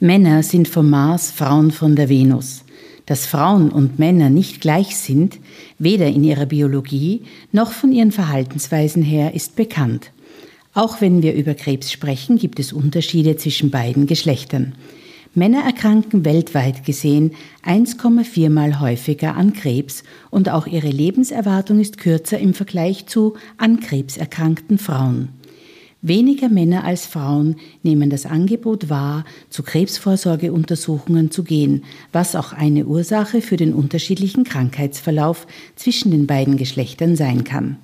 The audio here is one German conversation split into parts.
Männer sind vom Mars, Frauen von der Venus. Dass Frauen und Männer nicht gleich sind, weder in ihrer Biologie noch von ihren Verhaltensweisen her, ist bekannt. Auch wenn wir über Krebs sprechen, gibt es Unterschiede zwischen beiden Geschlechtern. Männer erkranken weltweit gesehen 1,4 mal häufiger an Krebs und auch ihre Lebenserwartung ist kürzer im Vergleich zu an Krebs erkrankten Frauen. Weniger Männer als Frauen nehmen das Angebot wahr, zu Krebsvorsorgeuntersuchungen zu gehen, was auch eine Ursache für den unterschiedlichen Krankheitsverlauf zwischen den beiden Geschlechtern sein kann.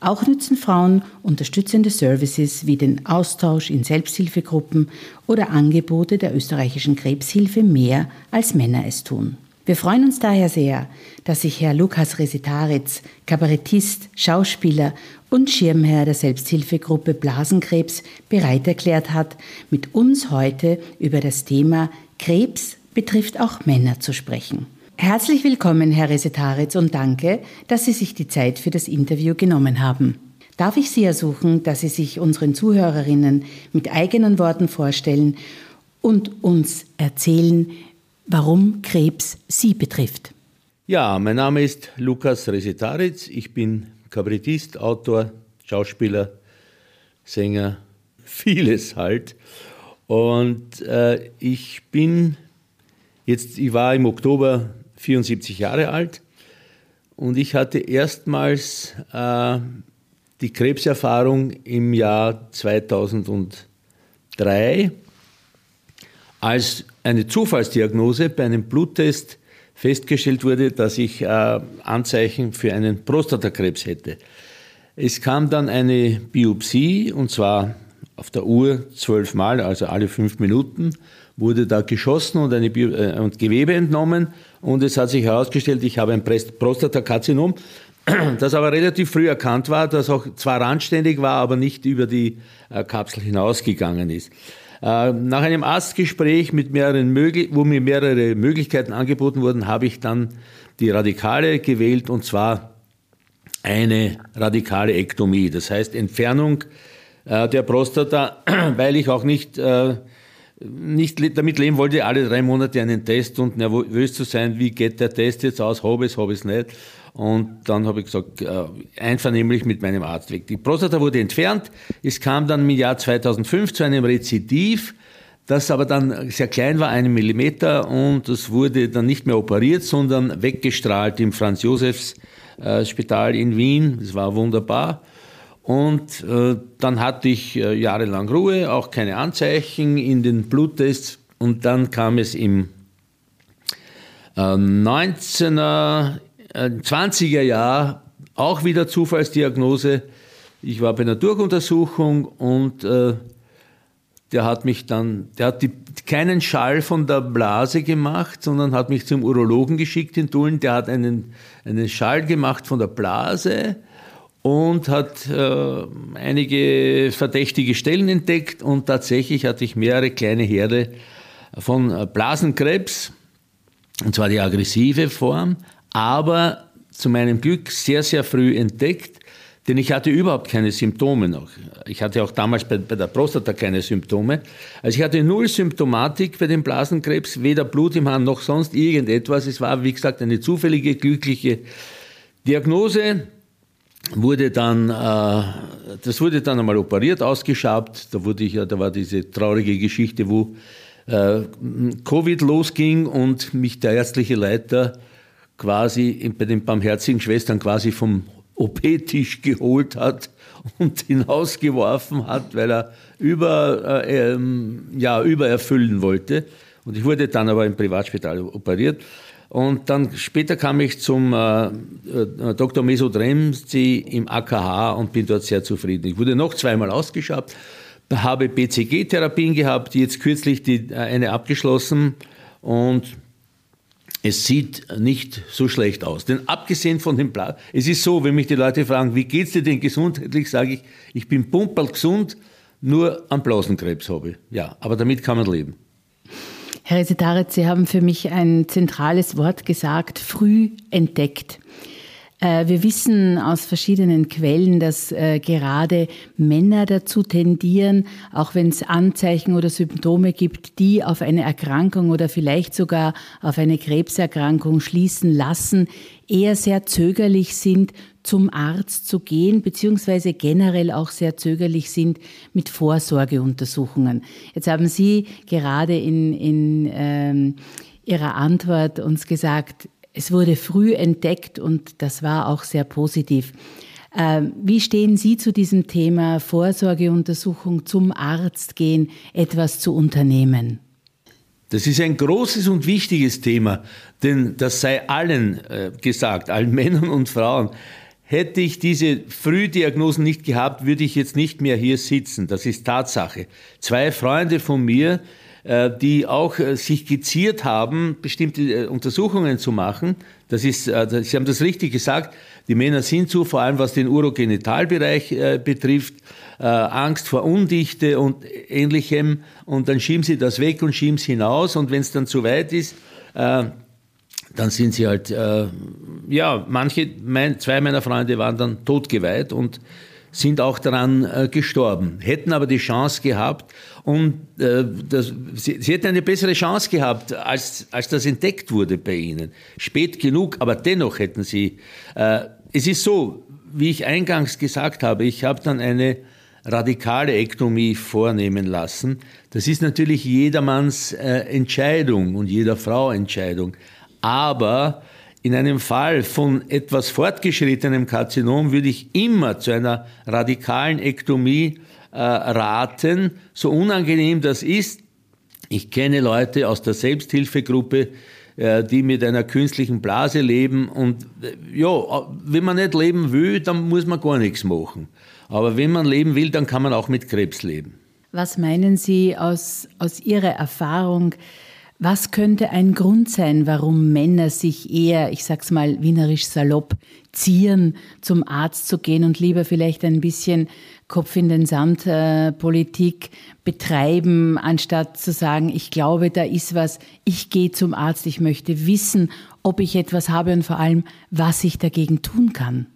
Auch nützen Frauen unterstützende Services wie den Austausch in Selbsthilfegruppen oder Angebote der österreichischen Krebshilfe mehr als Männer es tun. Wir freuen uns daher sehr, dass sich Herr Lukas Resitaritz, Kabarettist, Schauspieler und Schirmherr der Selbsthilfegruppe Blasenkrebs bereit erklärt hat, mit uns heute über das Thema Krebs betrifft auch Männer zu sprechen. Herzlich willkommen, Herr Resetaritz, und danke, dass Sie sich die Zeit für das Interview genommen haben. Darf ich Sie ersuchen, dass Sie sich unseren Zuhörerinnen mit eigenen Worten vorstellen und uns erzählen, warum Krebs Sie betrifft. Ja, mein Name ist Lukas Resetaritz. Ich bin Kabarettist, Autor, Schauspieler, Sänger, vieles halt. Und äh, ich bin jetzt, ich war im Oktober 74 Jahre alt und ich hatte erstmals äh, die Krebserfahrung im Jahr 2003 als eine Zufallsdiagnose bei einem Bluttest festgestellt wurde, dass ich äh, Anzeichen für einen Prostatakrebs hätte. Es kam dann eine Biopsie und zwar auf der Uhr zwölfmal, also alle fünf Minuten, wurde da geschossen und, eine äh, und Gewebe entnommen und es hat sich herausgestellt, ich habe ein Prostatakarzinom, das aber relativ früh erkannt war, das auch zwar randständig war, aber nicht über die äh, Kapsel hinausgegangen ist. Äh, nach einem Arztgespräch, mit mehreren wo mir mehrere Möglichkeiten angeboten wurden, habe ich dann die Radikale gewählt und zwar eine radikale Ektomie, das heißt Entfernung äh, der Prostata, weil ich auch nicht, äh, nicht damit leben wollte, alle drei Monate einen Test und nervös zu sein, wie geht der Test jetzt aus, habe es, habe es nicht. Und dann habe ich gesagt, äh, einvernehmlich mit meinem Arzt weg. Die Prostata wurde entfernt. Es kam dann im Jahr 2005 zu einem Rezidiv, das aber dann sehr klein war, einen Millimeter, und das wurde dann nicht mehr operiert, sondern weggestrahlt im Franz-Josefs-Spital in Wien. Das war wunderbar. Und äh, dann hatte ich äh, jahrelang Ruhe, auch keine Anzeichen in den Bluttests. Und dann kam es im äh, 19er 20er Jahr auch wieder Zufallsdiagnose. Ich war bei einer Durchuntersuchung und äh, der hat mich dann, der hat die, keinen Schall von der Blase gemacht, sondern hat mich zum Urologen geschickt in Tulln. Der hat einen, einen Schall gemacht von der Blase und hat äh, einige verdächtige Stellen entdeckt und tatsächlich hatte ich mehrere kleine Herde von Blasenkrebs, und zwar die aggressive Form, aber zu meinem Glück sehr, sehr früh entdeckt, denn ich hatte überhaupt keine Symptome noch. Ich hatte auch damals bei, bei, der Prostata keine Symptome. Also ich hatte null Symptomatik bei dem Blasenkrebs, weder Blut im Hahn noch sonst irgendetwas. Es war, wie gesagt, eine zufällige, glückliche Diagnose. Wurde dann, äh, das wurde dann einmal operiert, ausgeschabt. Da wurde ich, da war diese traurige Geschichte, wo äh, Covid losging und mich der ärztliche Leiter quasi bei den barmherzigen Schwestern quasi vom OP-Tisch geholt hat und hinausgeworfen hat, weil er über, äh, ja, übererfüllen wollte. Und ich wurde dann aber im Privatspital operiert. Und dann später kam ich zum äh, äh, Dr. Mesodremzi im AKH und bin dort sehr zufrieden. Ich wurde noch zweimal ausgeschaut, habe BCG-Therapien gehabt, jetzt kürzlich die, äh, eine abgeschlossen und es sieht nicht so schlecht aus. Denn abgesehen von dem Blau, es ist so, wenn mich die Leute fragen, wie geht's dir denn gesundheitlich, sage ich, ich bin pumperl gesund, nur am Blasenkrebs habe ich. Ja, aber damit kann man leben. Herr Resetaritz, Sie haben für mich ein zentrales Wort gesagt, früh entdeckt. Äh, wir wissen aus verschiedenen Quellen, dass äh, gerade Männer dazu tendieren, auch wenn es Anzeichen oder Symptome gibt, die auf eine Erkrankung oder vielleicht sogar auf eine Krebserkrankung schließen lassen, eher sehr zögerlich sind, zum Arzt zu gehen, beziehungsweise generell auch sehr zögerlich sind mit Vorsorgeuntersuchungen. Jetzt haben Sie gerade in, in ähm, Ihrer Antwort uns gesagt, es wurde früh entdeckt und das war auch sehr positiv. Ähm, wie stehen Sie zu diesem Thema Vorsorgeuntersuchung, zum Arzt gehen, etwas zu unternehmen? Das ist ein großes und wichtiges Thema, denn das sei allen äh, gesagt, allen Männern und Frauen. Hätte ich diese Frühdiagnosen nicht gehabt, würde ich jetzt nicht mehr hier sitzen. Das ist Tatsache. Zwei Freunde von mir, die auch äh, sich geziert haben, bestimmte äh, Untersuchungen zu machen. Das ist, Sie haben das richtig gesagt, die Männer sind so, vor allem was den Urogenitalbereich betrifft, Angst vor Undichte und ähnlichem. Und dann schieben sie das weg und schieben es hinaus. Und wenn es dann zu weit ist, dann sind sie halt, ja, manche, zwei meiner Freunde waren dann totgeweiht und sind auch daran äh, gestorben, hätten aber die Chance gehabt und äh, das, sie, sie hätten eine bessere Chance gehabt, als, als das entdeckt wurde bei ihnen. Spät genug, aber dennoch hätten sie. Äh, es ist so, wie ich eingangs gesagt habe, ich habe dann eine radikale Ektomie vornehmen lassen. Das ist natürlich jedermanns äh, Entscheidung und jeder Frau Entscheidung. Aber in einem Fall von etwas fortgeschrittenem Karzinom würde ich immer zu einer radikalen Ektomie äh, raten, so unangenehm das ist. Ich kenne Leute aus der Selbsthilfegruppe, äh, die mit einer künstlichen Blase leben und äh, ja, wenn man nicht leben will, dann muss man gar nichts machen. Aber wenn man leben will, dann kann man auch mit Krebs leben. Was meinen Sie aus, aus Ihrer Erfahrung? Was könnte ein Grund sein, warum Männer sich eher, ich sag's mal wienerisch salopp, zieren, zum Arzt zu gehen und lieber vielleicht ein bisschen Kopf in den Sand äh, Politik betreiben, anstatt zu sagen, ich glaube, da ist was, ich gehe zum Arzt, ich möchte wissen, ob ich etwas habe und vor allem, was ich dagegen tun kann?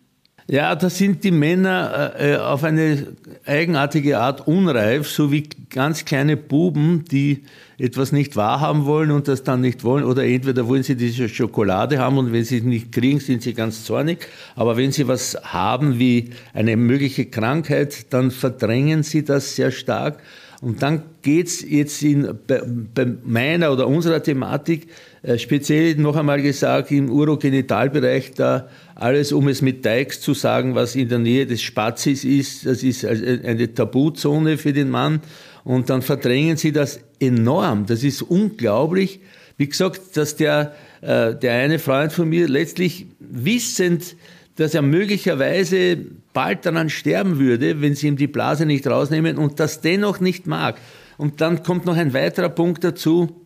Ja, da sind die Männer äh, äh, auf eine eigenartige Art unreif, so wie ganz kleine Buben, die etwas nicht wahrhaben wollen und das dann nicht wollen. Oder entweder wollen sie diese Schokolade haben und wenn sie es nicht kriegen, sind sie ganz zornig. Aber wenn sie was haben wie eine mögliche Krankheit, dann verdrängen sie das sehr stark. Und dann geht's jetzt in, bei, bei meiner oder unserer Thematik äh, speziell noch einmal gesagt, im Urogenitalbereich da alles, um es mit Teix zu sagen, was in der Nähe des Spazis ist, das ist eine Tabuzone für den Mann. Und dann verdrängen sie das enorm. Das ist unglaublich. Wie gesagt, dass der, äh, der eine Freund von mir letztlich wissend, dass er möglicherweise bald daran sterben würde, wenn sie ihm die Blase nicht rausnehmen und das dennoch nicht mag. Und dann kommt noch ein weiterer Punkt dazu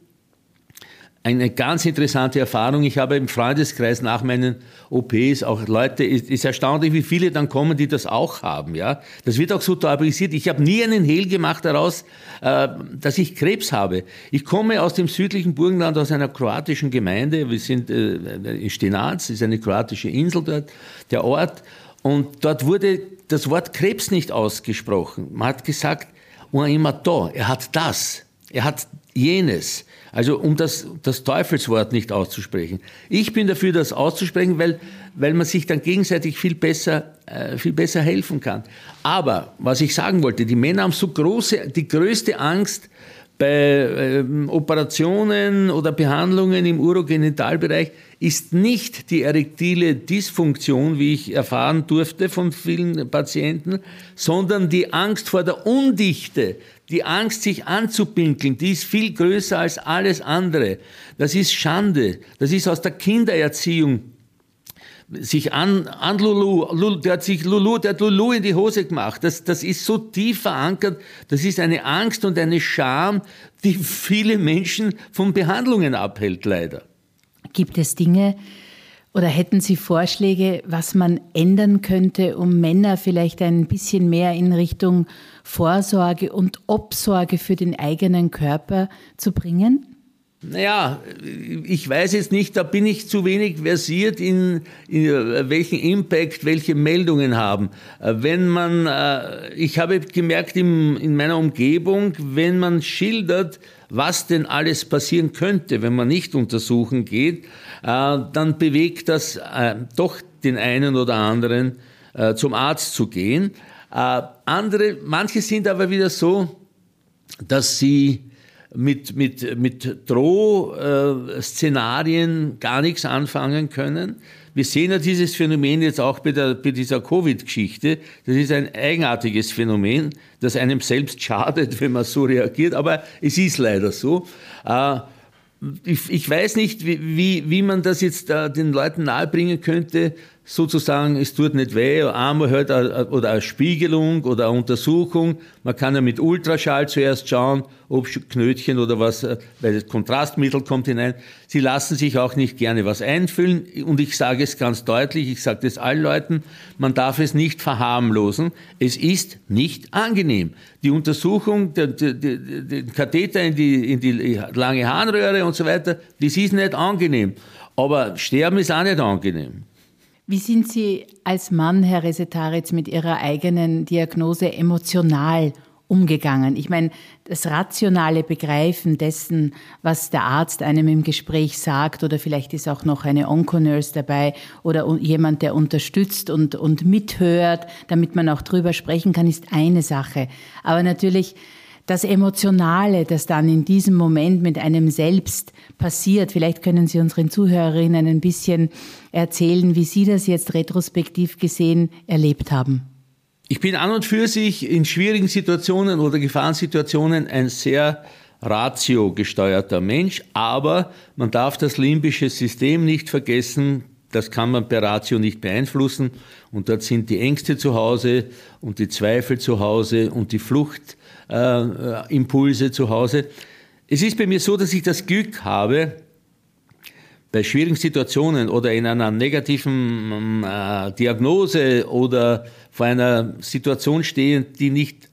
eine ganz interessante Erfahrung. Ich habe im Freundeskreis nach meinen OPs auch Leute, ist, ist erstaunlich, wie viele dann kommen, die das auch haben. Ja, das wird auch so tabuisiert. Ich habe nie einen Hehl gemacht daraus, äh, dass ich Krebs habe. Ich komme aus dem südlichen Burgenland, aus einer kroatischen Gemeinde. Wir sind äh, in Stenac, ist eine kroatische Insel dort, der Ort. Und dort wurde das Wort Krebs nicht ausgesprochen. Man hat gesagt, er hat das, er hat jenes. Also um das, das Teufelswort nicht auszusprechen. Ich bin dafür, das auszusprechen, weil, weil man sich dann gegenseitig viel besser, äh, viel besser helfen kann. Aber was ich sagen wollte, die Männer haben so große, die größte Angst bei äh, Operationen oder Behandlungen im Urogenitalbereich ist nicht die erektile Dysfunktion, wie ich erfahren durfte von vielen Patienten, sondern die Angst vor der Undichte, die Angst, sich anzupinkeln, die ist viel größer als alles andere. Das ist Schande. Das ist aus der Kindererziehung sich an, an Lulu, Lulu, der hat sich Lulu, der hat Lulu in die Hose gemacht. Das, das ist so tief verankert. Das ist eine Angst und eine Scham, die viele Menschen von Behandlungen abhält, leider. Gibt es Dinge oder hätten Sie Vorschläge, was man ändern könnte, um Männer vielleicht ein bisschen mehr in Richtung Vorsorge und Obsorge für den eigenen Körper zu bringen? Naja, ich weiß jetzt nicht, da bin ich zu wenig versiert in, in welchen Impact welche Meldungen haben. Wenn man, äh, ich habe gemerkt in, in meiner Umgebung, wenn man schildert, was denn alles passieren könnte, wenn man nicht untersuchen geht, äh, dann bewegt das äh, doch den einen oder anderen zum Arzt zu gehen. Andere, manche sind aber wieder so, dass sie mit, mit, mit Drohszenarien gar nichts anfangen können. Wir sehen ja dieses Phänomen jetzt auch bei, der, bei dieser Covid-Geschichte. Das ist ein eigenartiges Phänomen, das einem selbst schadet, wenn man so reagiert, aber es ist leider so. Äh, ich, ich weiß nicht, wie, wie, wie man das jetzt äh, den Leuten nahebringen könnte, sozusagen, es tut nicht weh, einmal halt eine, oder eine Spiegelung oder eine Untersuchung. Man kann ja mit Ultraschall zuerst schauen, ob Knötchen oder was, äh, weil das Kontrastmittel kommt hinein. Sie lassen sich auch nicht gerne was einfüllen und ich sage es ganz deutlich, ich sage das allen Leuten, man darf es nicht verharmlosen. Es ist nicht angenehm. Die Untersuchung, den Katheter in die, in die lange Harnröhre und so weiter, das ist nicht angenehm. Aber sterben ist auch nicht angenehm. Wie sind Sie als Mann, Herr Resetaritz, mit Ihrer eigenen Diagnose emotional umgegangen? Ich meine, das rationale Begreifen dessen, was der Arzt einem im Gespräch sagt, oder vielleicht ist auch noch eine Onconurse dabei oder jemand, der unterstützt und, und mithört, damit man auch drüber sprechen kann, ist eine Sache. Aber natürlich das Emotionale, das dann in diesem Moment mit einem selbst passiert. Vielleicht können Sie unseren Zuhörerinnen ein bisschen erzählen, wie Sie das jetzt retrospektiv gesehen erlebt haben. Ich bin an und für sich in schwierigen Situationen oder Gefahrensituationen ein sehr ratio gesteuerter Mensch, aber man darf das limbische System nicht vergessen, das kann man per Ratio nicht beeinflussen und dort sind die Ängste zu Hause und die Zweifel zu Hause und die Fluchtimpulse äh, zu Hause. Es ist bei mir so, dass ich das Glück habe, bei schwierigen Situationen oder in einer negativen äh, Diagnose oder vor einer Situation stehe, die nicht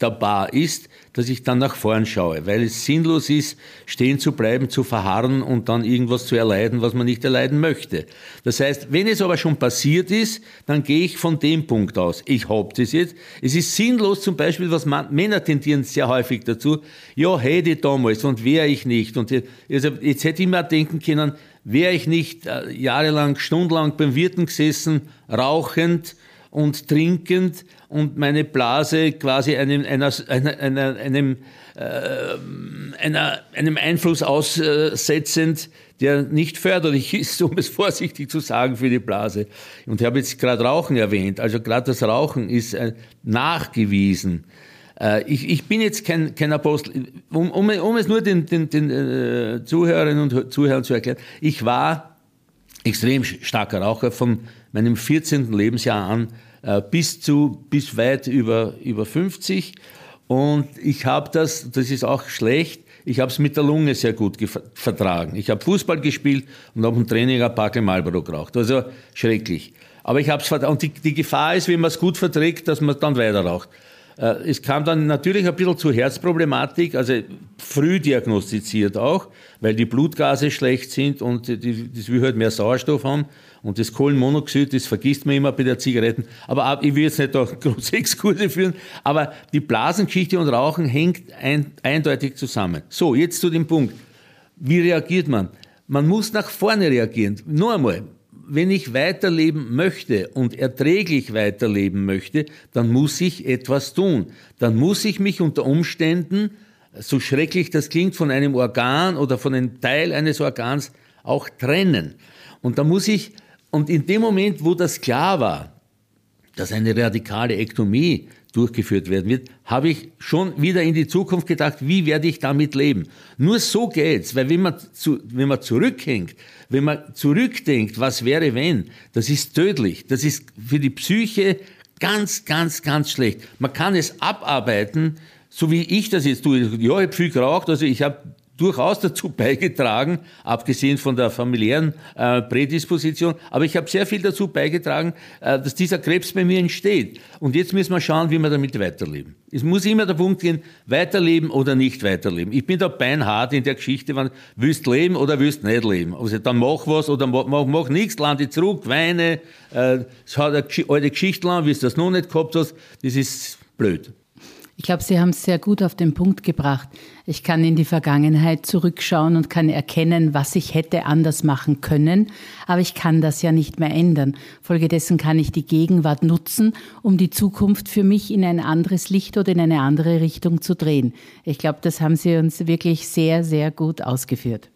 änderbar ist, dass ich dann nach vorn schaue, weil es sinnlos ist, stehen zu bleiben, zu verharren und dann irgendwas zu erleiden, was man nicht erleiden möchte. Das heißt, wenn es aber schon passiert ist, dann gehe ich von dem Punkt aus. Ich hab das jetzt. Es ist sinnlos zum Beispiel, was man, Männer tendieren sehr häufig dazu, ja, hätte ich damals und wäre ich nicht. Und also jetzt hätte ich mir denken können, wäre ich nicht äh, jahrelang, stundenlang beim Wirten gesessen, rauchend, und trinkend und meine Blase quasi einem, einer, einer, einem, äh, einer, einem Einfluss aussetzend, der nicht förderlich ist, um es vorsichtig zu sagen, für die Blase. Und ich habe jetzt gerade Rauchen erwähnt. Also gerade das Rauchen ist äh, nachgewiesen. Äh, ich, ich bin jetzt kein, kein Apostel, um, um, um es nur den, den, den äh, Zuhörerinnen und Zuhörern zu erklären. Ich war extrem starker Raucher von meinem 14. Lebensjahr an äh, bis zu, bis weit über, über 50. Und ich habe das, das ist auch schlecht, ich habe es mit der Lunge sehr gut vertragen. Ich habe Fußball gespielt und habe im Training ein Packel Marlboro geraucht. Also schrecklich. Aber ich habe es Und die, die Gefahr ist, wenn man es gut verträgt, dass man dann weiter raucht. Äh, es kam dann natürlich ein bisschen zu Herzproblematik, also früh diagnostiziert auch, weil die Blutgase schlecht sind und das will halt mehr Sauerstoff haben. Und das Kohlenmonoxid, das vergisst man immer bei der Zigaretten. Aber ich will jetzt nicht da große Exkurse führen, aber die Blasengeschichte und Rauchen hängt ein, eindeutig zusammen. So, jetzt zu dem Punkt. Wie reagiert man? Man muss nach vorne reagieren. Nur einmal, wenn ich weiterleben möchte und erträglich weiterleben möchte, dann muss ich etwas tun. Dann muss ich mich unter Umständen, so schrecklich das klingt, von einem Organ oder von einem Teil eines Organs auch trennen. Und da muss ich, und in dem Moment, wo das klar war, dass eine radikale Ektomie durchgeführt werden wird, habe ich schon wieder in die Zukunft gedacht, wie werde ich damit leben? Nur so geht's, weil wenn man, zu, wenn man zurückhängt, wenn man zurückdenkt, was wäre wenn, das ist tödlich, das ist für die Psyche ganz, ganz, ganz schlecht. Man kann es abarbeiten, so wie ich das jetzt tue. Ja, ich habe viel geraucht, also ich habe durchaus dazu beigetragen, abgesehen von der familiären äh, Prädisposition, aber ich habe sehr viel dazu beigetragen, äh, dass dieser Krebs bei mir entsteht. Und jetzt müssen wir schauen, wie wir damit weiterleben. Es muss immer der Punkt gehen, weiterleben oder nicht weiterleben. Ich bin da beinhart in der Geschichte, wenn willst leben oder willst nicht leben. Also dann mach was oder mach, mach, mach nichts, lande zurück, weine, äh, hat eine alte Geschichte lang, wie du das noch nicht gehabt hast, das ist blöd. Ich glaube, Sie haben es sehr gut auf den Punkt gebracht. Ich kann in die Vergangenheit zurückschauen und kann erkennen, was ich hätte anders machen können, aber ich kann das ja nicht mehr ändern. Folgedessen kann ich die Gegenwart nutzen, um die Zukunft für mich in ein anderes Licht oder in eine andere Richtung zu drehen. Ich glaube, das haben Sie uns wirklich sehr, sehr gut ausgeführt.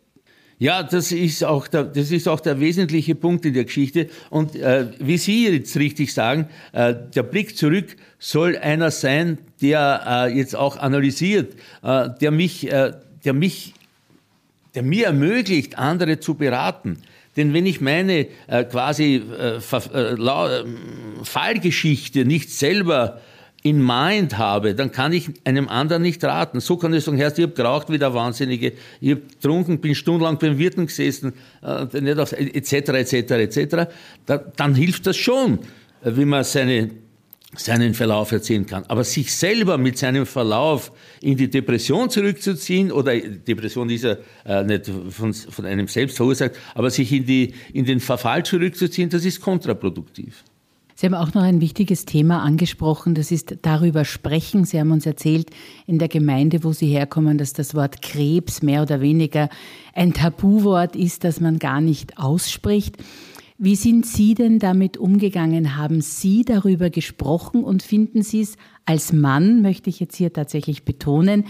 Ja, das ist auch der, das ist auch der wesentliche Punkt in der Geschichte. Und äh, wie Sie jetzt richtig sagen, äh, der Blick zurück soll einer sein, der äh, jetzt auch analysiert, äh, der mich, äh, der mich, der mir ermöglicht, andere zu beraten. Denn wenn ich meine äh, quasi äh, äh, Fallgeschichte nicht selber in Mind habe, dann kann ich einem anderen nicht raten. So kann ich sagen, Herr, ich habe geraucht wie der Wahnsinnige, ich habe getrunken, bin stundenlang beim Wirten gesessen, äh, etc., etc., etc. Da, dann hilft das schon, wie man seine, seinen Verlauf erzählen kann. Aber sich selber mit seinem Verlauf in die Depression zurückzuziehen, oder Depression ist ja äh, nicht von, von einem selbst verursacht, aber sich in, die, in den Verfall zurückzuziehen, das ist kontraproduktiv. Sie haben auch noch ein wichtiges Thema angesprochen, das ist darüber sprechen. Sie haben uns erzählt, in der Gemeinde, wo Sie herkommen, dass das Wort Krebs mehr oder weniger ein Tabuwort ist, das man gar nicht ausspricht. Wie sind Sie denn damit umgegangen? Haben Sie darüber gesprochen und finden Sie es als Mann, möchte ich jetzt hier tatsächlich betonen,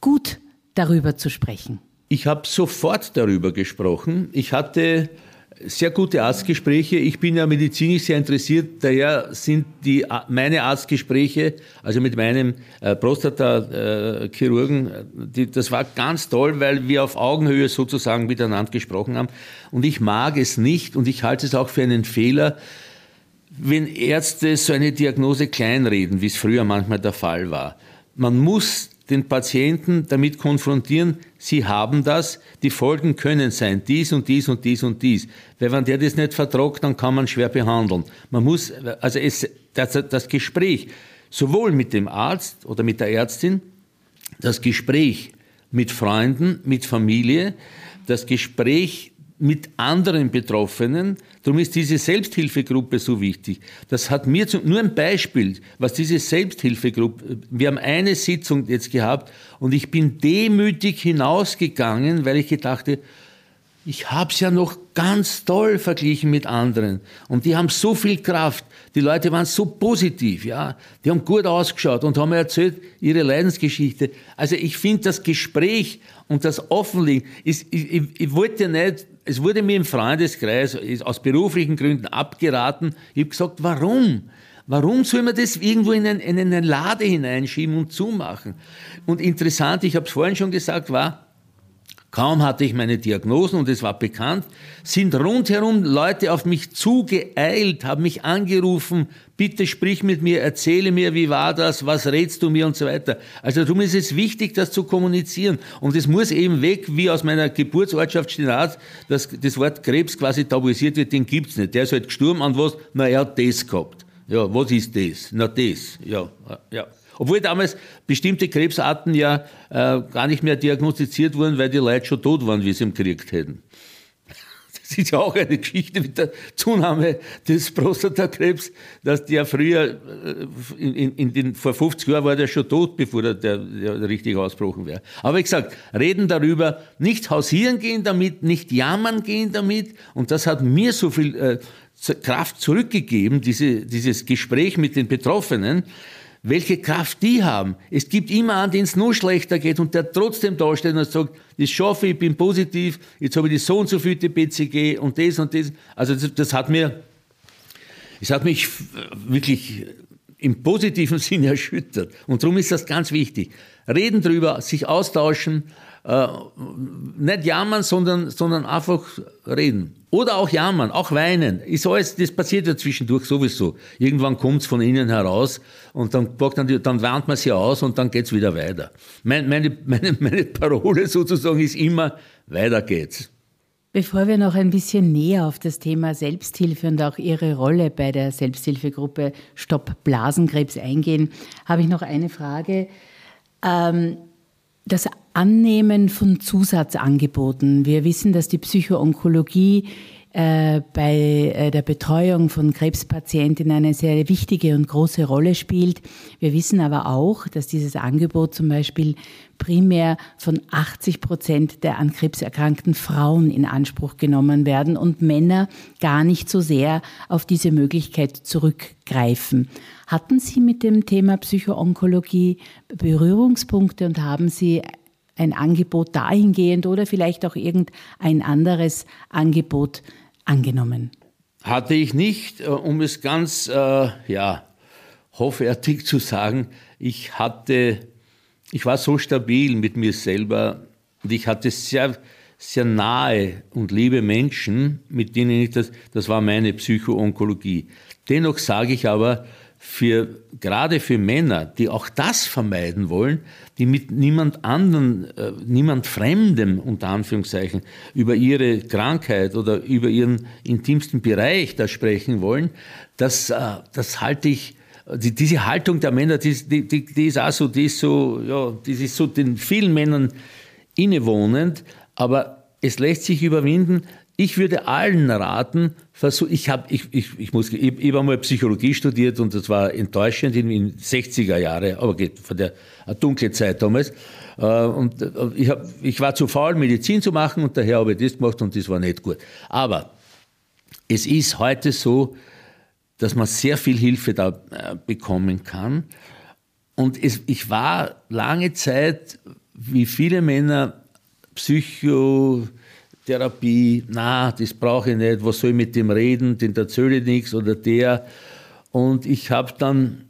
gut darüber zu sprechen? Ich habe sofort darüber gesprochen. Ich hatte sehr gute Arztgespräche. Ich bin ja medizinisch sehr interessiert, daher sind die, meine Arztgespräche, also mit meinem äh, Prostata-Chirurgen, äh, das war ganz toll, weil wir auf Augenhöhe sozusagen miteinander gesprochen haben. Und ich mag es nicht und ich halte es auch für einen Fehler, wenn Ärzte so eine Diagnose kleinreden, wie es früher manchmal der Fall war. Man muss den Patienten damit konfrontieren, sie haben das, die Folgen können sein, dies und dies und dies und dies. Weil wenn der das nicht vertragt, dann kann man schwer behandeln. Man muss, also es, das, das Gespräch, sowohl mit dem Arzt oder mit der Ärztin, das Gespräch mit Freunden, mit Familie, das Gespräch mit anderen Betroffenen. Darum ist diese Selbsthilfegruppe so wichtig. Das hat mir zum, nur ein Beispiel, was diese Selbsthilfegruppe, wir haben eine Sitzung jetzt gehabt und ich bin demütig hinausgegangen, weil ich gedachte, ich habe es ja noch ganz toll verglichen mit anderen. Und die haben so viel Kraft. Die Leute waren so positiv, ja. Die haben gut ausgeschaut und haben erzählt ihre Leidensgeschichte. Also ich finde das Gespräch und das Offenlegen, ist, ich, ich, ich wollte nicht es wurde mir im Freundeskreis aus beruflichen Gründen abgeraten. Ich habe gesagt, warum? Warum soll man das irgendwo in, ein, in eine Lade hineinschieben und zumachen? Und interessant, ich habe es vorhin schon gesagt, war, Kaum hatte ich meine Diagnosen und es war bekannt, sind rundherum Leute auf mich zugeeilt, haben mich angerufen, bitte sprich mit mir, erzähle mir, wie war das, was rätst du mir und so weiter. Also darum ist es wichtig, das zu kommunizieren. Und es muss eben weg, wie aus meiner Geburtsortschaft Stinat, dass das Wort Krebs quasi tabuisiert wird, den gibt's nicht. Der ist halt gestorben an was, na er hat das gehabt. Ja, was ist das? Na das, ja, ja. Obwohl damals bestimmte Krebsarten ja äh, gar nicht mehr diagnostiziert wurden, weil die Leute schon tot waren, wie sie ihn gekriegt hätten. Das ist ja auch eine Geschichte mit der Zunahme des Prostatakrebs, dass der früher, äh, in, in, in den, vor 50 Jahren war der schon tot, bevor der, der, der richtig ausbrochen wäre. Aber wie gesagt, reden darüber, nicht hausieren gehen damit, nicht jammern gehen damit. Und das hat mir so viel äh, Kraft zurückgegeben, diese, dieses Gespräch mit den Betroffenen, welche Kraft die haben. Es gibt immer einen, denen es nur schlechter geht und der trotzdem da steht und sagt, das schaffe ich, bin positiv, jetzt habe ich die so und so viele BCG und das und das. Also das, das hat mir, es hat mich wirklich im positiven Sinne erschüttert. Und darum ist das ganz wichtig. Reden drüber, sich austauschen, äh, nicht jammern, sondern, sondern einfach reden. Oder auch jammern, auch weinen. Ist alles, das passiert ja zwischendurch sowieso. Irgendwann kommt es von innen heraus und dann, dann, dann warnt man sie aus und dann geht es wieder weiter. Meine, meine, meine, meine Parole sozusagen ist immer, weiter geht's. Bevor wir noch ein bisschen näher auf das Thema Selbsthilfe und auch Ihre Rolle bei der Selbsthilfegruppe Stopp Blasenkrebs eingehen, habe ich noch eine Frage. Ähm, das Annehmen von Zusatzangeboten. Wir wissen, dass die Psychoonkologie äh, bei äh, der Betreuung von Krebspatientinnen eine sehr wichtige und große Rolle spielt. Wir wissen aber auch, dass dieses Angebot zum Beispiel primär von 80 Prozent der an Krebs erkrankten Frauen in Anspruch genommen werden und Männer gar nicht so sehr auf diese Möglichkeit zurückgreifen. Hatten Sie mit dem Thema Psychoonkologie Berührungspunkte und haben Sie ein Angebot dahingehend oder vielleicht auch irgendein anderes Angebot angenommen? Hatte ich nicht, äh, um es ganz äh, ja, hoffärtig zu sagen, ich hatte, ich war so stabil mit mir selber und ich hatte sehr, sehr nahe und liebe Menschen, mit denen ich das, das war meine Psychoonkologie. Dennoch sage ich aber, für, gerade für Männer, die auch das vermeiden wollen, die mit niemand anderen, äh, niemand Fremdem, unter Anführungszeichen, über ihre Krankheit oder über ihren intimsten Bereich da sprechen wollen, das, äh, das halte ich, die, diese Haltung der Männer, die, die, die ist auch so, die ist so, ja, die ist so den vielen Männern innewohnend, aber es lässt sich überwinden, ich würde allen raten, versuch, ich habe ich, ich, ich muss ich, ich habe mal Psychologie studiert und das war enttäuschend in den 60er Jahre, aber geht von der dunkle Zeit damals. Äh, und äh, ich, hab, ich war zu faul, Medizin zu machen und daher habe ich das gemacht und das war nicht gut. Aber es ist heute so, dass man sehr viel Hilfe da äh, bekommen kann. Und es, ich war lange Zeit, wie viele Männer, Psycho, Therapie, na, das brauche ich nicht, was soll ich mit dem reden, den erzähle ich nichts oder der. Und ich habe dann,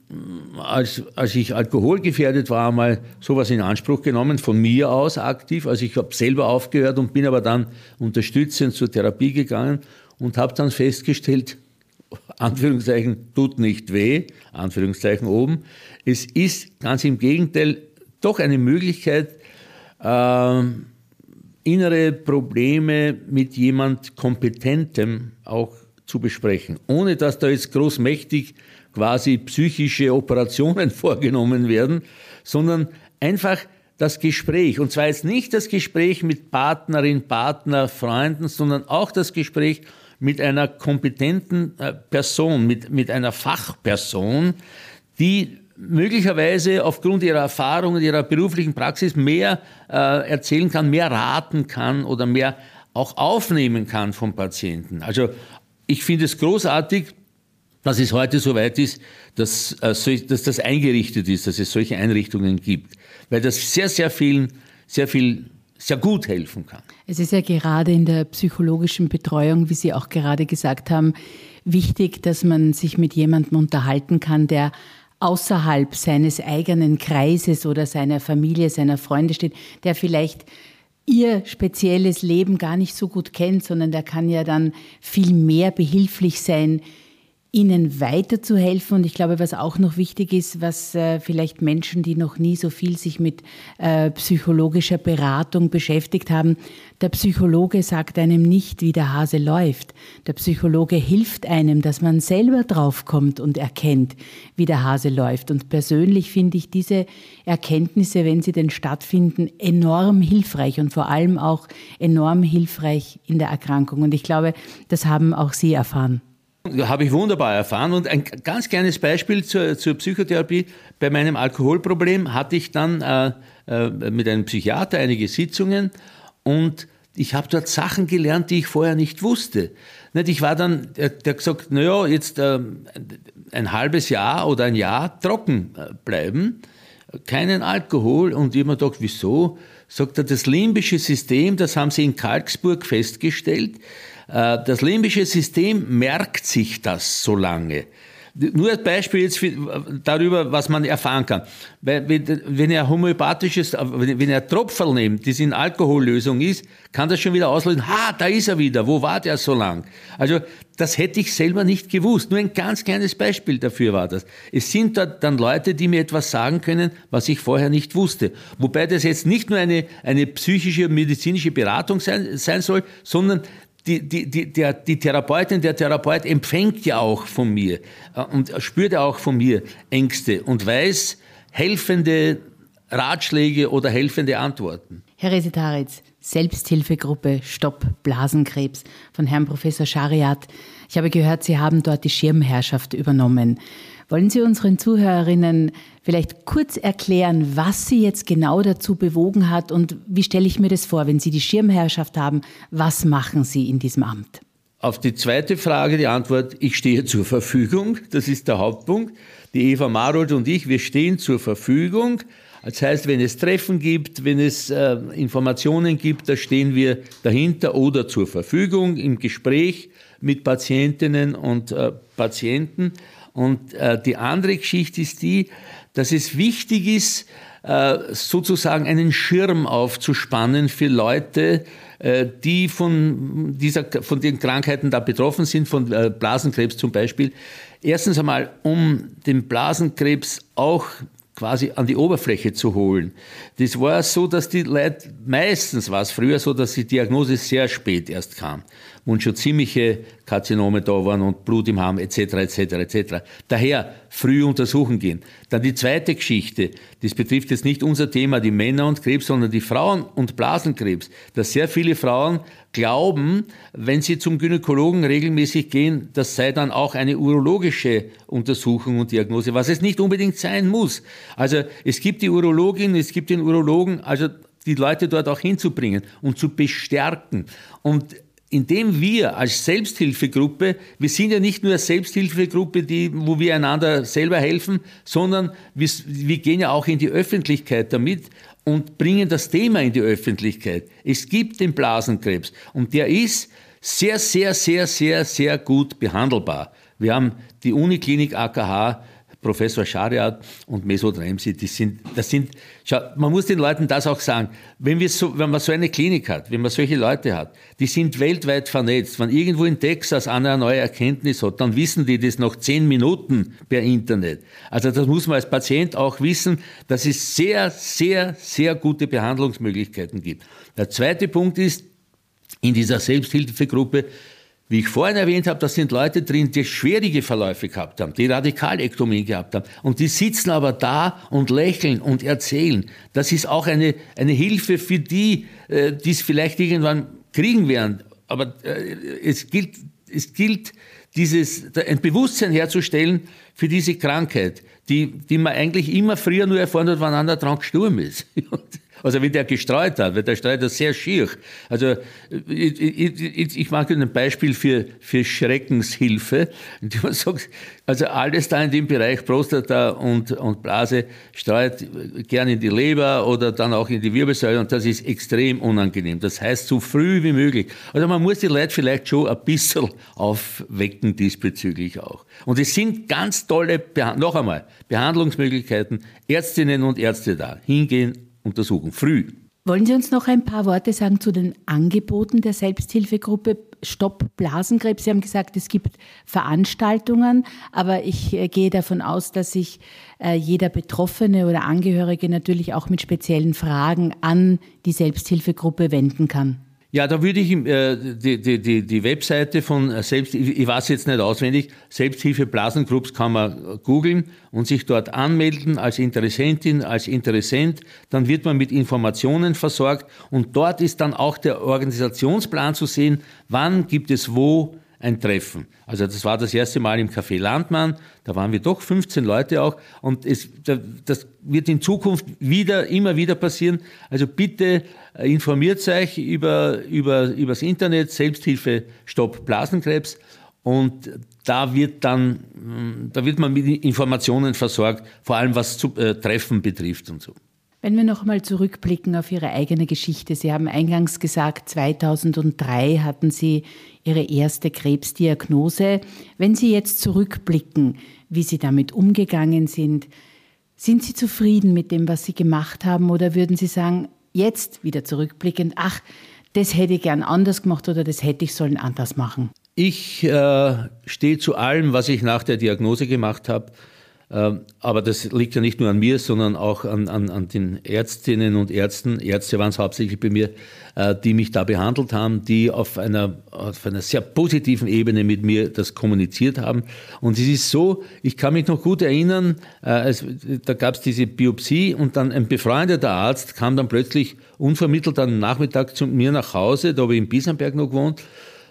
als, als ich alkoholgefährdet war, mal sowas in Anspruch genommen, von mir aus aktiv. Also ich habe selber aufgehört und bin aber dann unterstützend zur Therapie gegangen und habe dann festgestellt, Anführungszeichen, tut nicht weh, Anführungszeichen oben. Es ist ganz im Gegenteil doch eine Möglichkeit, äh, innere Probleme mit jemand Kompetentem auch zu besprechen, ohne dass da jetzt großmächtig quasi psychische Operationen vorgenommen werden, sondern einfach das Gespräch. Und zwar jetzt nicht das Gespräch mit Partnerin, Partner, Freunden, sondern auch das Gespräch mit einer kompetenten äh, Person, mit, mit einer Fachperson, die möglicherweise aufgrund ihrer Erfahrung und ihrer beruflichen Praxis mehr äh, erzählen kann, mehr raten kann oder mehr auch aufnehmen kann vom Patienten. Also ich finde es großartig, dass es heute so weit ist, dass, äh, dass das eingerichtet ist, dass es solche Einrichtungen gibt, weil das sehr, sehr vielen, sehr viel sehr gut helfen kann. Es ist ja gerade in der psychologischen Betreuung, wie Sie auch gerade gesagt haben, wichtig, dass man sich mit jemandem unterhalten kann, der außerhalb seines eigenen Kreises oder seiner Familie, seiner Freunde steht, der vielleicht ihr spezielles Leben gar nicht so gut kennt, sondern der kann ja dann viel mehr behilflich sein, ihnen weiterzuhelfen. Und ich glaube, was auch noch wichtig ist, was äh, vielleicht Menschen, die noch nie so viel sich mit äh, psychologischer Beratung beschäftigt haben, der Psychologe sagt einem nicht, wie der Hase läuft. Der Psychologe hilft einem, dass man selber draufkommt und erkennt, wie der Hase läuft. Und persönlich finde ich diese Erkenntnisse, wenn sie denn stattfinden, enorm hilfreich und vor allem auch enorm hilfreich in der Erkrankung. Und ich glaube, das haben auch Sie erfahren. Habe ich wunderbar erfahren. Und ein ganz kleines Beispiel zur, zur Psychotherapie. Bei meinem Alkoholproblem hatte ich dann äh, äh, mit einem Psychiater einige Sitzungen und ich habe dort Sachen gelernt, die ich vorher nicht wusste. Nicht, ich war dann, der, der gesagt, naja, jetzt äh, ein halbes Jahr oder ein Jahr trocken äh, bleiben, keinen Alkohol. Und ich mir gedacht, wieso? Sagt er, das limbische System, das haben sie in Kalksburg festgestellt, das limbische System merkt sich das so lange. Nur als Beispiel jetzt darüber, was man erfahren kann. Wenn er homöopathisches, wenn er Tropferl nimmt, das in Alkohollösung ist, kann das schon wieder auslösen, ha, da ist er wieder, wo war der so lang? Also, das hätte ich selber nicht gewusst. Nur ein ganz kleines Beispiel dafür war das. Es sind dort dann Leute, die mir etwas sagen können, was ich vorher nicht wusste. Wobei das jetzt nicht nur eine, eine psychische, medizinische Beratung sein, sein soll, sondern die, die, die, der, die Therapeutin, der Therapeut empfängt ja auch von mir äh, und spürt ja auch von mir Ängste und weiß helfende Ratschläge oder helfende Antworten. Herr Resitaritz, Selbsthilfegruppe Stopp Blasenkrebs von Herrn Professor Schariat. Ich habe gehört, Sie haben dort die Schirmherrschaft übernommen. Wollen Sie unseren Zuhörerinnen vielleicht kurz erklären, was Sie jetzt genau dazu bewogen hat und wie stelle ich mir das vor, wenn Sie die Schirmherrschaft haben, was machen Sie in diesem Amt? Auf die zweite Frage die Antwort, ich stehe zur Verfügung, das ist der Hauptpunkt. Die Eva Marold und ich, wir stehen zur Verfügung. Das heißt, wenn es Treffen gibt, wenn es äh, Informationen gibt, da stehen wir dahinter oder zur Verfügung im Gespräch mit Patientinnen und äh, Patienten. Und äh, die andere Geschichte ist die, dass es wichtig ist, äh, sozusagen einen Schirm aufzuspannen für Leute, äh, die von, dieser, von den Krankheiten da betroffen sind, von äh, Blasenkrebs zum Beispiel. Erstens einmal, um den Blasenkrebs auch quasi an die Oberfläche zu holen. Das war so, dass die Leute, meistens war es früher so, dass die Diagnose sehr spät erst kam und schon ziemliche Karzinome da waren und Blut im Harm etc. etc. etc. Daher früh untersuchen gehen. Dann die zweite Geschichte, das betrifft jetzt nicht unser Thema, die Männer und Krebs, sondern die Frauen und Blasenkrebs, dass sehr viele Frauen glauben, wenn sie zum Gynäkologen regelmäßig gehen, das sei dann auch eine urologische Untersuchung und Diagnose, was es nicht unbedingt sein muss. Also es gibt die Urologin, es gibt den Urologen, also die Leute dort auch hinzubringen und zu bestärken. Und indem wir als Selbsthilfegruppe, wir sind ja nicht nur eine Selbsthilfegruppe, die, wo wir einander selber helfen, sondern wir, wir gehen ja auch in die Öffentlichkeit damit und bringen das Thema in die Öffentlichkeit. Es gibt den Blasenkrebs und der ist sehr, sehr, sehr, sehr, sehr gut behandelbar. Wir haben die Uniklinik AKH Professor Schariat und Mesut Remsi, die sind, das sind, schau, man muss den Leuten das auch sagen, wenn, wir so, wenn man so eine Klinik hat, wenn man solche Leute hat, die sind weltweit vernetzt. Wenn irgendwo in Texas einer eine neue Erkenntnis hat, dann wissen die das noch zehn Minuten per Internet. Also das muss man als Patient auch wissen, dass es sehr, sehr, sehr gute Behandlungsmöglichkeiten gibt. Der zweite Punkt ist, in dieser Selbsthilfegruppe wie ich vorhin erwähnt habe, da sind Leute drin, die schwierige Verläufe gehabt haben, die Radikalektomien gehabt haben. Und die sitzen aber da und lächeln und erzählen. Das ist auch eine, eine Hilfe für die, äh, die es vielleicht irgendwann kriegen werden. Aber äh, es gilt, es gilt dieses, ein Bewusstsein herzustellen für diese Krankheit, die, die man eigentlich immer früher nur erfahren hat, wann einer dran gestorben ist. Also wie der gestreut hat, weil der streut das sehr schier. Also ich, ich, ich mag ein Beispiel für, für Schreckenshilfe, indem man sagt, also alles da in dem Bereich Prostata und, und Blase streut gerne in die Leber oder dann auch in die Wirbelsäule und das ist extrem unangenehm. Das heißt, so früh wie möglich. Also man muss die Leute vielleicht schon ein bisschen aufwecken diesbezüglich auch. Und es sind ganz tolle, noch einmal, Behandlungsmöglichkeiten, Ärztinnen und Ärzte da. Hingehen, untersuchen, früh. Wollen Sie uns noch ein paar Worte sagen zu den Angeboten der Selbsthilfegruppe Stopp Blasenkrebs? Sie haben gesagt, es gibt Veranstaltungen, aber ich äh, gehe davon aus, dass sich äh, jeder Betroffene oder Angehörige natürlich auch mit speziellen Fragen an die Selbsthilfegruppe wenden kann. Ja, da würde ich äh, die, die, die, die Webseite von äh, Selbst, ich weiß jetzt nicht auswendig, Selbsthilfe Blasengroups kann man googeln und sich dort anmelden als Interessentin, als Interessent. Dann wird man mit Informationen versorgt und dort ist dann auch der Organisationsplan zu sehen, wann gibt es wo ein Treffen. Also das war das erste Mal im Café Landmann, da waren wir doch 15 Leute auch und es, das wird in Zukunft wieder, immer wieder passieren. Also bitte äh, informiert euch über, über, über das Internet, Selbsthilfe Stopp Blasenkrebs und da wird dann, mm, da wird man mit Informationen versorgt, vor allem was zu, äh, Treffen betrifft und so. Wenn wir noch mal zurückblicken auf Ihre eigene Geschichte. Sie haben eingangs gesagt, 2003 hatten Sie Ihre erste Krebsdiagnose. Wenn Sie jetzt zurückblicken, wie Sie damit umgegangen sind, sind Sie zufrieden mit dem, was Sie gemacht haben oder würden Sie sagen, jetzt wieder zurückblickend, ach, das hätte ich gern anders gemacht oder das hätte ich sollen anders machen? Ich äh, stehe zu allem, was ich nach der Diagnose gemacht habe. Ähm, aber das liegt ja nicht nur an mir, sondern auch an, an, an den Ärztinnen und Ärzten. Ärzte waren es hauptsächlich bei mir, äh, die mich da behandelt haben, die auf einer, auf einer sehr positiven Ebene mit mir das kommuniziert haben. Und es ist so, ich kann mich noch gut erinnern, äh, es, da gab es diese Biopsie und dann ein befreundeter Arzt kam dann plötzlich unvermittelt am Nachmittag zu mir nach Hause, da habe ich in Biesenberg noch gewohnt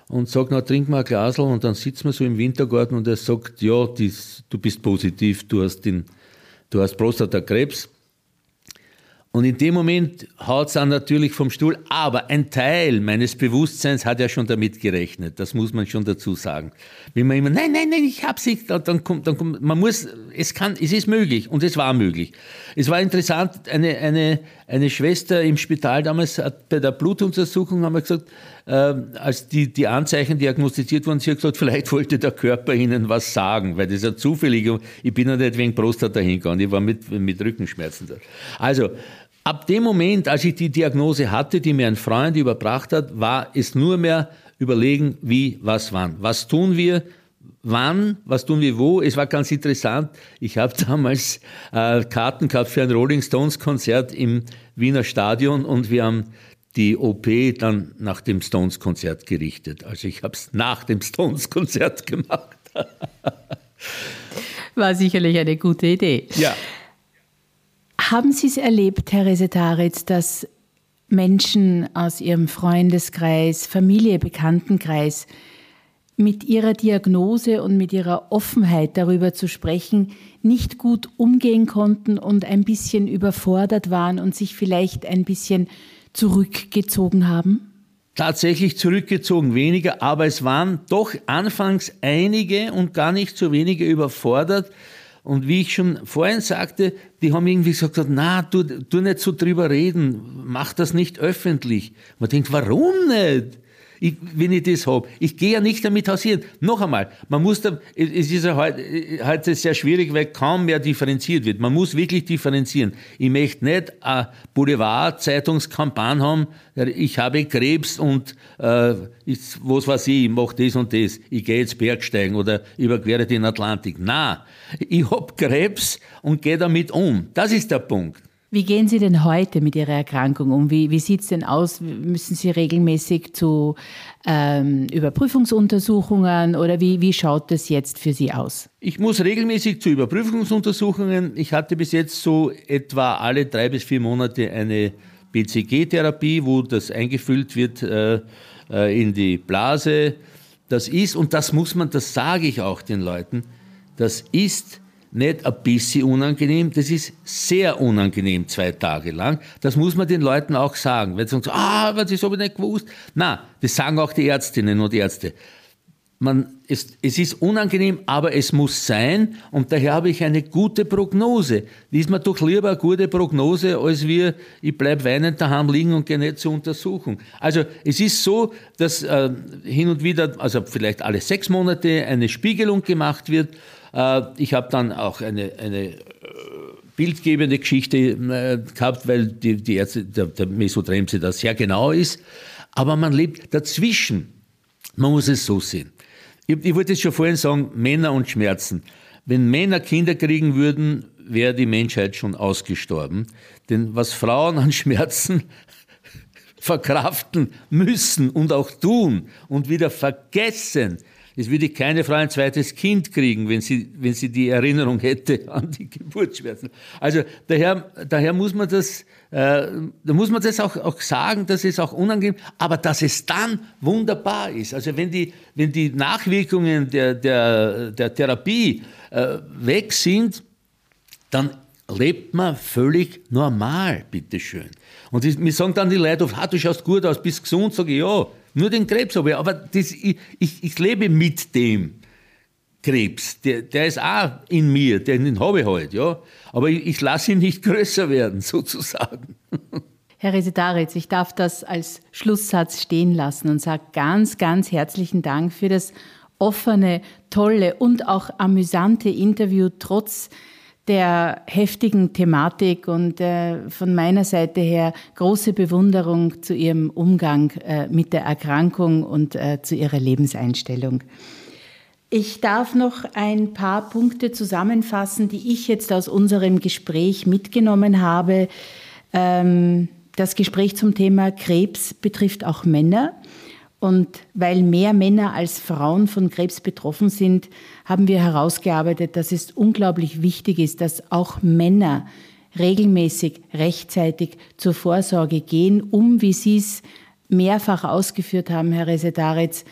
und sagt, na, trink mal ein Glasl und dann sitzen wir so im Wintergarten und er sagt, ja, dies, du bist positiv, du hast, den, du hast Prostatakrebs. Und in dem Moment haut es dann natürlich vom Stuhl. Aber ein Teil meines Bewusstseins hat ja schon damit gerechnet. Das muss man schon dazu sagen. Wenn man immer, nein, nein, nein, ich hab's nicht, dann kommt, dann kommt, man muss, es kann, es ist möglich. Und es war möglich. Es war interessant, eine, eine, eine Schwester im Spital damals hat bei der Blutuntersuchung haben wir gesagt, äh, als die, die Anzeichen diagnostiziert wurden, sie hat gesagt, vielleicht wollte der Körper ihnen was sagen, weil das ist ja zufällig. Ich bin ja nicht wegen Prostata hingegangen, ich war mit, mit Rückenschmerzen da. Also, Ab dem Moment, als ich die Diagnose hatte, die mir ein Freund überbracht hat, war es nur mehr überlegen, wie, was, wann. Was tun wir? Wann? Was tun wir wo? Es war ganz interessant. Ich habe damals äh, Karten gehabt für ein Rolling Stones Konzert im Wiener Stadion und wir haben die OP dann nach dem Stones Konzert gerichtet. Also ich habe es nach dem Stones Konzert gemacht. War sicherlich eine gute Idee. Ja. Haben Sie es erlebt, Herr Resetaritz, dass Menschen aus Ihrem Freundeskreis, Familie, Bekanntenkreis mit ihrer Diagnose und mit ihrer Offenheit darüber zu sprechen, nicht gut umgehen konnten und ein bisschen überfordert waren und sich vielleicht ein bisschen zurückgezogen haben? Tatsächlich zurückgezogen weniger, aber es waren doch anfangs einige und gar nicht so wenige überfordert, und wie ich schon vorhin sagte, die haben irgendwie gesagt, na, du, nicht so drüber reden, mach das nicht öffentlich. Man denkt, warum nicht? Ich, wenn ich das habe. Ich gehe ja nicht damit hausieren. Noch einmal, man muss da, es ist ja heute, heute sehr schwierig, weil kaum mehr differenziert wird. Man muss wirklich differenzieren. Ich möchte nicht eine Boulevard-Zeitungskampagne haben, ich habe Krebs und äh, ich, was weiß ich, ich mache das und das, ich gehe jetzt Bergsteigen oder überquere den Atlantik. Na, ich habe Krebs und gehe damit um. Das ist der Punkt. Wie gehen Sie denn heute mit Ihrer Erkrankung um? Wie, wie sieht es denn aus? Müssen Sie regelmäßig zu ähm, Überprüfungsuntersuchungen oder wie, wie schaut das jetzt für Sie aus? Ich muss regelmäßig zu Überprüfungsuntersuchungen. Ich hatte bis jetzt so etwa alle drei bis vier Monate eine BCG-Therapie, wo das eingefüllt wird äh, äh, in die Blase. Das ist, und das muss man, das sage ich auch den Leuten, das ist nicht ein bisschen unangenehm, das ist sehr unangenehm zwei Tage lang. Das muss man den Leuten auch sagen. Wenn sie sagen, ah, was ist ich nicht gewusst. Na, das sagen auch die Ärztinnen und Ärzte. Man, es, es ist unangenehm, aber es muss sein und daher habe ich eine gute Prognose. Die ist mir doch lieber eine gute Prognose, als wir, ich bleibe weinend daheim liegen und gehe nicht zur Untersuchung. Also es ist so, dass äh, hin und wieder, also vielleicht alle sechs Monate eine Spiegelung gemacht wird ich habe dann auch eine, eine äh, bildgebende Geschichte äh, gehabt, weil die, die Ärzte, der, der Mesotremse da sehr genau ist. Aber man lebt dazwischen. Man muss es so sehen. Ich, ich wollte es schon vorhin sagen, Männer und Schmerzen. Wenn Männer Kinder kriegen würden, wäre die Menschheit schon ausgestorben. Denn was Frauen an Schmerzen verkraften müssen und auch tun und wieder vergessen, Es würde keine Frau ein zweites Kind kriegen, wenn sie, wenn sie die Erinnerung hätte an die Geburtsschmerzen. Also daher, daher muss man das, äh, da muss man das auch, auch sagen, dass es auch unangenehm, aber dass es dann wunderbar ist. Also wenn die, wenn die Nachwirkungen der, der, der Therapie äh, weg sind, dann lebt man völlig normal, bitteschön. Und ich, mir sagen dann die Leute oft, ah, du schaust gut aus, bist gesund, sage ich, ja, nur den Krebs habe ich, aber das, ich, ich, ich lebe mit dem Krebs, der, der ist auch in mir, den habe ich halt, ja, aber ich, ich lasse ihn nicht größer werden, sozusagen. Herr Resetaritz, ich darf das als Schlusssatz stehen lassen und sage ganz, ganz herzlichen Dank für das offene, tolle und auch amüsante Interview trotz der heftigen Thematik und äh, von meiner Seite her große Bewunderung zu Ihrem Umgang äh, mit der Erkrankung und äh, zu Ihrer Lebenseinstellung. Ich darf noch ein paar Punkte zusammenfassen, die ich jetzt aus unserem Gespräch mitgenommen habe. Ähm, das Gespräch zum Thema Krebs betrifft auch Männer. Und weil mehr Männer als Frauen von Krebs betroffen sind, haben wir herausgearbeitet, dass es unglaublich wichtig ist, dass auch Männer regelmäßig rechtzeitig zur Vorsorge gehen, um, wie Sie es mehrfach ausgeführt haben, Herr Resetaritz,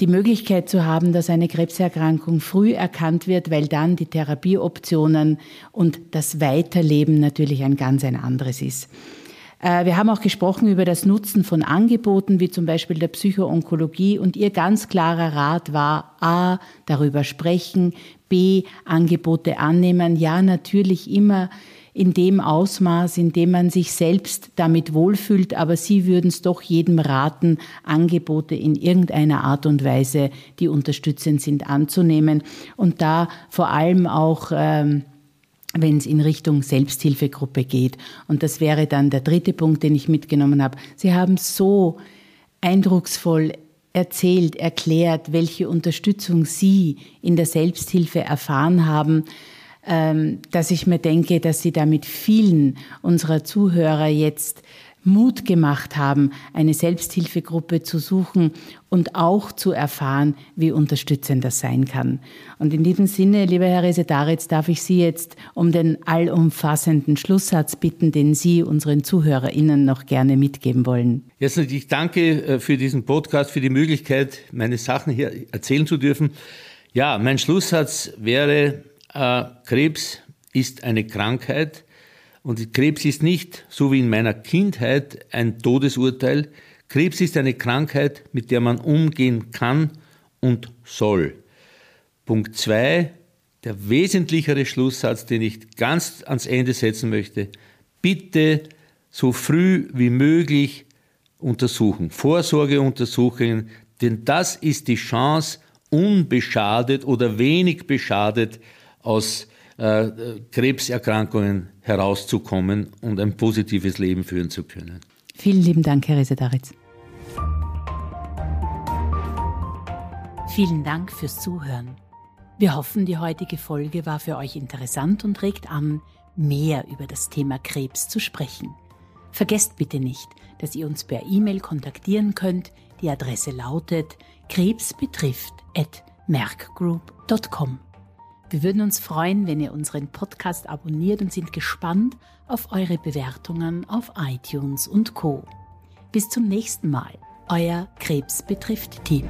die Möglichkeit zu haben, dass eine Krebserkrankung früh erkannt wird, weil dann die Therapieoptionen und das Weiterleben natürlich ein ganz ein anderes ist. Äh, wir haben auch gesprochen über das Nutzen von Angeboten, wie zum Beispiel der Psychoonkologie. Und Ihr ganz klarer Rat war, a, darüber sprechen, b, Angebote annehmen. Ja, natürlich immer in dem Ausmaß, in dem man sich selbst damit wohlfühlt, aber Sie würden es doch jedem raten, Angebote in irgendeiner Art und Weise, die unterstützend sind, anzunehmen und da vor allem auch ähm, wenn es in Richtung Selbsthilfegruppe geht. Und das wäre dann der dritte Punkt, den ich mitgenommen habe. Sie haben so eindrucksvoll erzählt, erklärt, welche Unterstützung Sie in der Selbsthilfe erfahren haben, ähm, dass ich mir denke, dass Sie damit vielen unserer Zuhörer jetzt Mut gemacht haben, eine Selbsthilfegruppe zu suchen und auch zu erfahren, wie unterstützend das sein kann. Und in diesem Sinne, lieber Herr Resetaritz, darf ich Sie jetzt um den allumfassenden Schlusssatz bitten, den Sie unseren ZuhörerInnen noch gerne mitgeben wollen. Jetzt ich danke äh, für diesen Podcast, für die Möglichkeit, meine Sachen hier erzählen zu dürfen. Ja, mein Schlusssatz wäre, äh, Krebs ist eine Krankheit, und Krebs ist nicht, so wie in meiner Kindheit, ein Todesurteil. Krebs ist eine Krankheit, mit der man umgehen kann und soll. Punkt zwei, der wesentlichere Schlusssatz, den ich ganz ans Ende setzen möchte. Bitte so früh wie möglich untersuchen. Vorsorgeuntersuchungen, denn das ist die Chance, unbeschadet oder wenig beschadet aus äh, Krebserkrankungen herauszukommen und ein positives Leben führen zu können. Vielen lieben Dank, Herr Resedaritz. Vielen Dank fürs Zuhören. Wir hoffen, die heutige Folge war für euch interessant und regt an, mehr über das Thema Krebs zu sprechen. Vergesst bitte nicht, dass ihr uns per E-Mail kontaktieren könnt. Die Adresse lautet krebsbetrifft@merkgroup.com. Wir würden uns freuen, wenn ihr unseren Podcast abonniert und sind gespannt auf eure Bewertungen auf iTunes und Co. Bis zum nächsten Mal, euer Krebs betrifft Team.